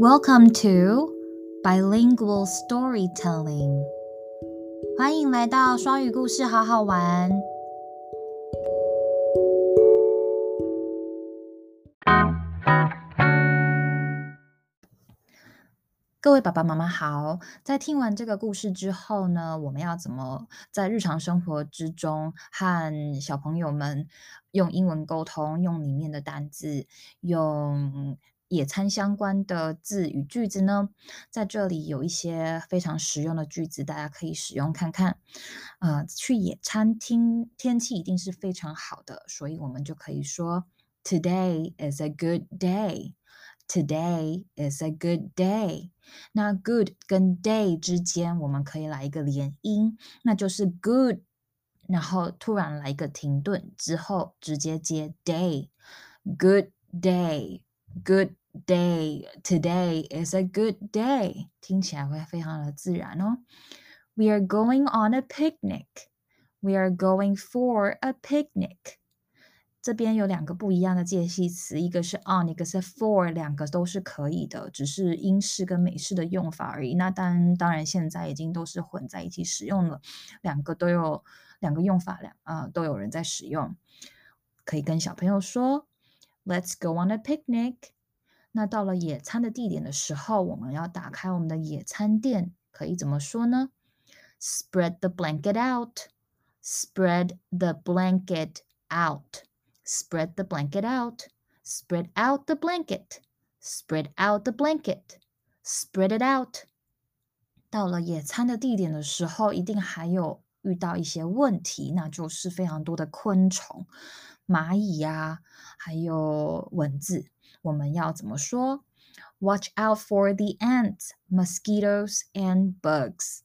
Welcome to Bilingual Storytelling。欢迎来到双语故事，好好玩。各位爸爸妈妈好，在听完这个故事之后呢，我们要怎么在日常生活之中和小朋友们用英文沟通？用里面的单字，用野餐相关的字与句子呢？在这里有一些非常实用的句子，大家可以使用看看。呃，去野餐厅，天气一定是非常好的，所以我们就可以说：Today is a good day. Today is a good day. 那 good 跟 day 之间，我们可以来一个连音，那就是 good，然后突然来一个停顿之后，直接接 day。Good day, good day. Today is a good day. 听起来会非常的自然哦。We are going on a picnic. We are going for a picnic. 这边有两个不一样的介系词，一个是 on，一个是 for，两个都是可以的，只是英式跟美式的用法而已。那当，当然现在已经都是混在一起使用了，两个都有两个用法，两啊、都有人在使用。可以跟小朋友说 ，Let's go on a picnic。那到了野餐的地点的时候，我们要打开我们的野餐垫，可以怎么说呢？Spread the blanket out. Spread the blanket out. Spread the blanket out. Spread out the blanket. Spread out the blanket. Spread it out. 到了野餐的地点的时候，一定还有遇到一些问题，那就是非常多的昆虫、 蚂蚁呀、啊，还有蚊子。我们要怎么说？Watch out for the ants, mosquitoes, and bugs.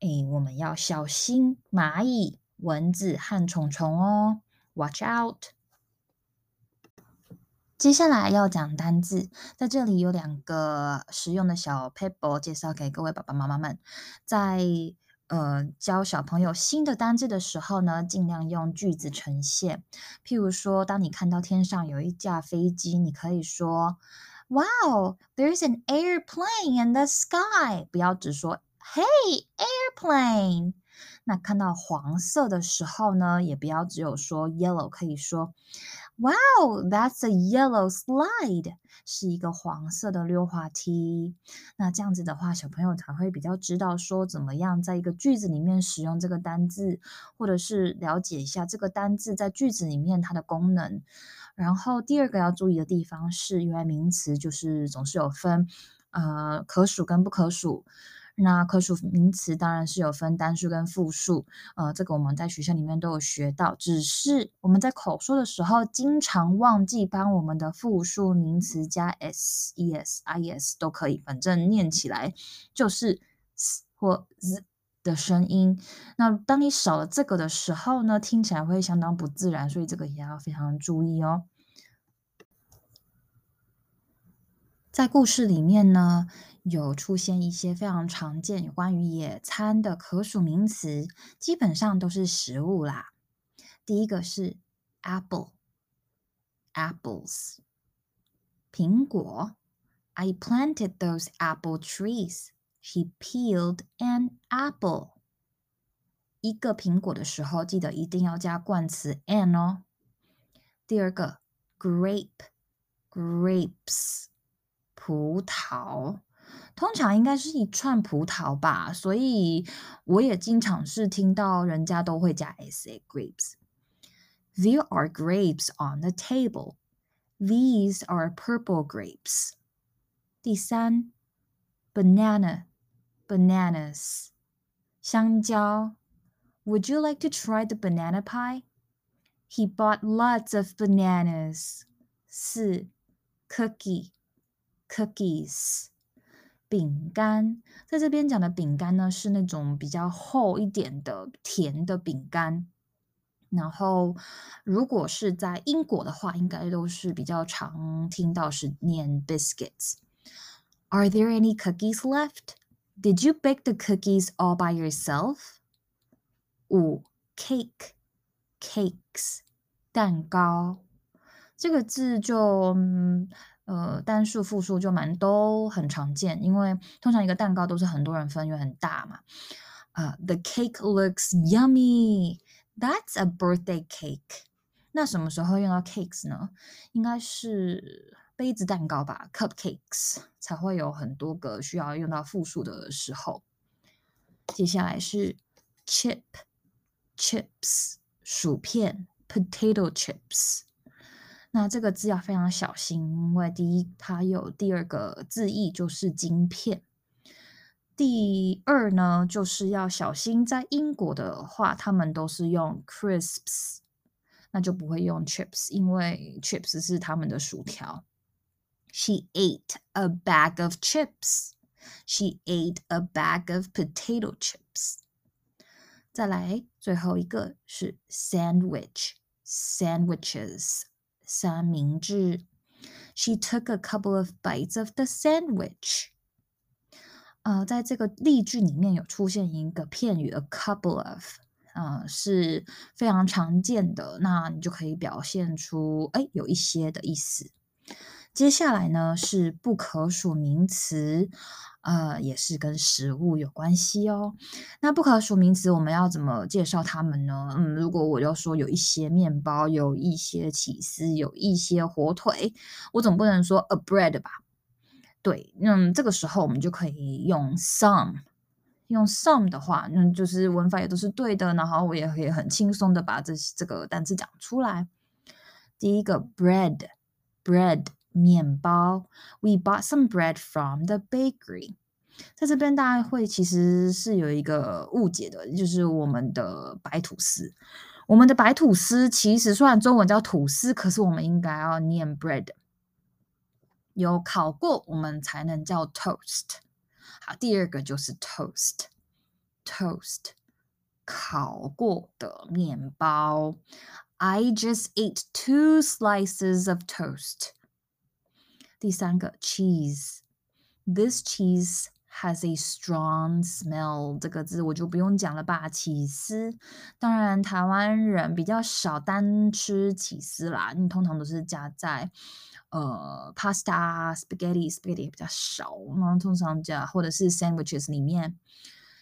诶，我们要小心蚂蚁、蚊子和虫虫哦。Watch out. 接下来要讲单字，在这里有两个实用的小 paper 介绍给各位爸爸妈妈们。在呃教小朋友新的单字的时候呢，尽量用句子呈现。譬如说，当你看到天上有一架飞机，你可以说：“Wow, there is an airplane in the sky。”不要只说 “Hey, airplane。”那看到黄色的时候呢，也不要只有说 “yellow”，可以说。Wow, that's a yellow slide，是一个黄色的溜滑梯。那这样子的话，小朋友才会比较知道说怎么样在一个句子里面使用这个单字，或者是了解一下这个单字在句子里面它的功能。然后第二个要注意的地方是，因为名词就是总是有分，呃，可数跟不可数。那可数名词当然是有分单数跟复数，呃，这个我们在学校里面都有学到，只是我们在口说的时候，经常忘记帮我们的复数名词加 s、es、is 都可以，反正念起来就是 s 或 z 的声音。那当你少了这个的时候呢，听起来会相当不自然，所以这个也要非常注意哦。在故事里面呢，有出现一些非常常见有关于野餐的可数名词，基本上都是食物啦。第一个是 apple，apples，苹果。I planted those apple trees. He peeled an apple。一个苹果的时候，记得一定要加冠词 an 哦。第二个 grape，grapes。葡萄通常应该是一串葡萄吧，所以我也经常是听到人家都会加 s grapes。There are grapes on the table. These are purple grapes. 第三，banana, bananas，香蕉。Would you like to try the banana pie? He bought lots of bananas. 四，cookie。 Cookies，饼干，在这边讲的饼干呢，是那种比较厚一点的甜的饼干。然后，如果是在英国的话，应该都是比较常听到是念 biscuits。Are there any cookies left? Did you bake the cookies all by yourself? 五，cake，cakes，蛋糕。这个字就。嗯 呃，单数、复数就蛮都很常见，因为通常一个蛋糕都是很多人分，因为很大嘛。啊、，The cake looks yummy. That's a birthday cake. 那什么时候用到 cakes 呢？应该是杯子蛋糕吧，cupcakes 才会有很多个需要用到复数的时候。接下来是 chip, chips 薯片，potato chips。那这个字要非常小心，因为第一，它有第二个字义就是晶片。第二呢，就是要小心，在英国的话，他们都是用 crisps，那就不会用 chips，因为 chips 是他们的薯条。She ate a bag of chips. She ate a bag of potato chips. 再来，最后一个是 sandwich，sandwiches。三明治。She took a couple of bites of the sandwich。呃，在这个例句里面有出现一个片语 a couple of，呃，是非常常见的。那你就可以表现出哎有一些的意思。接下来呢是不可数名词。呃，也是跟食物有关系哦。那不可数名词我们要怎么介绍它们呢？嗯，如果我要说有一些面包，有一些起司，有一些火腿，我总不能说 a bread 吧？对，嗯，这个时候我们就可以用 some。用 some 的话，嗯，就是文法也都是对的，然后我也可以很轻松的把这这个单词讲出来。第一个 bread，bread。面包，We bought some bread from the bakery。在这边，大家会其实是有一个误解的，就是我们的白吐司。我们的白吐司其实虽然中文叫吐司，可是我们应该要念 bread。有烤过，我们才能叫 toast。好，第二个就是 toast，toast，烤过的面包。I just ate two slices of toast。第三个 cheese，this cheese has a strong smell。这个字我就不用讲了吧，起司。当然，台湾人比较少单吃起司啦，你通常都是加在呃 pasta、spaghetti、spaghetti 比较少。我们通常加或者是 sandwiches 里面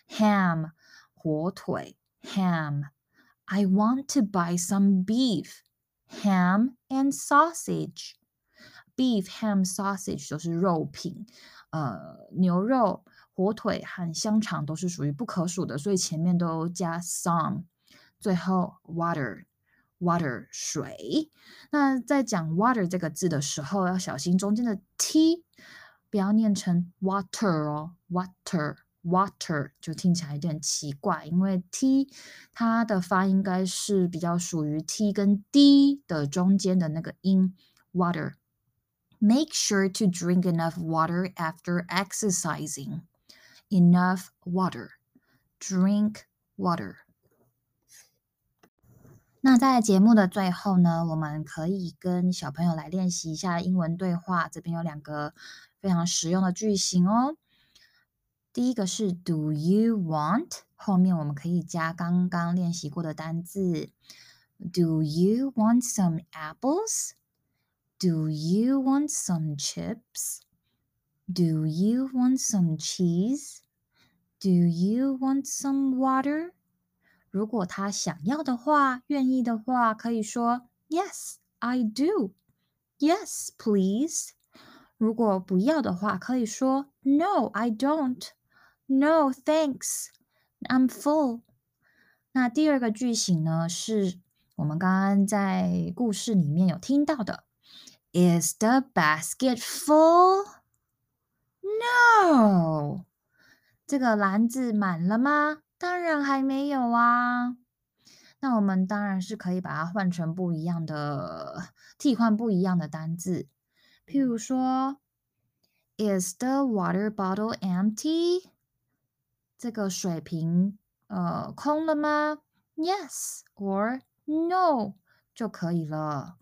ham 火腿 ham。I want to buy some beef, ham and sausage。Beef, ham, sausage 都是肉品，呃，牛肉、火腿和香肠都是属于不可数的，所以前面都加 some。最后 water, water 水。那在讲 water 这个字的时候，要小心中间的 t，不要念成 water 哦，water, water 就听起来有点奇怪，因为 t 它的发音应该是比较属于 t 跟 d 的中间的那个音 water。Make sure to drink enough water after exercising. Enough water. Drink water. 那在节目的最后呢，我们可以跟小朋友来练习一下英文对话。这边有两个非常实用的句型哦。第一个是 Do you want？后面我们可以加刚刚练习过的单字。Do you want some apples？Do you want some chips? Do you want some cheese? Do you want some water? 如果他想要的话，愿意的话，可以说 Yes, I do. Yes, please. 如果不要的话，可以说 No, I don't. No, thanks. I'm full. 那第二个句型呢，是我们刚刚在故事里面有听到的。 Is the basket full? No. 这个篮子满了吗？当然还没有啊。那我们当然是可以把它换成不一样的，替换不一样的单字。譬如说，Is the water bottle empty? 这个水瓶呃空了吗？Yes or no 就可以了。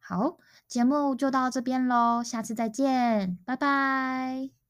好。节目就到这边喽，下次再见，拜拜。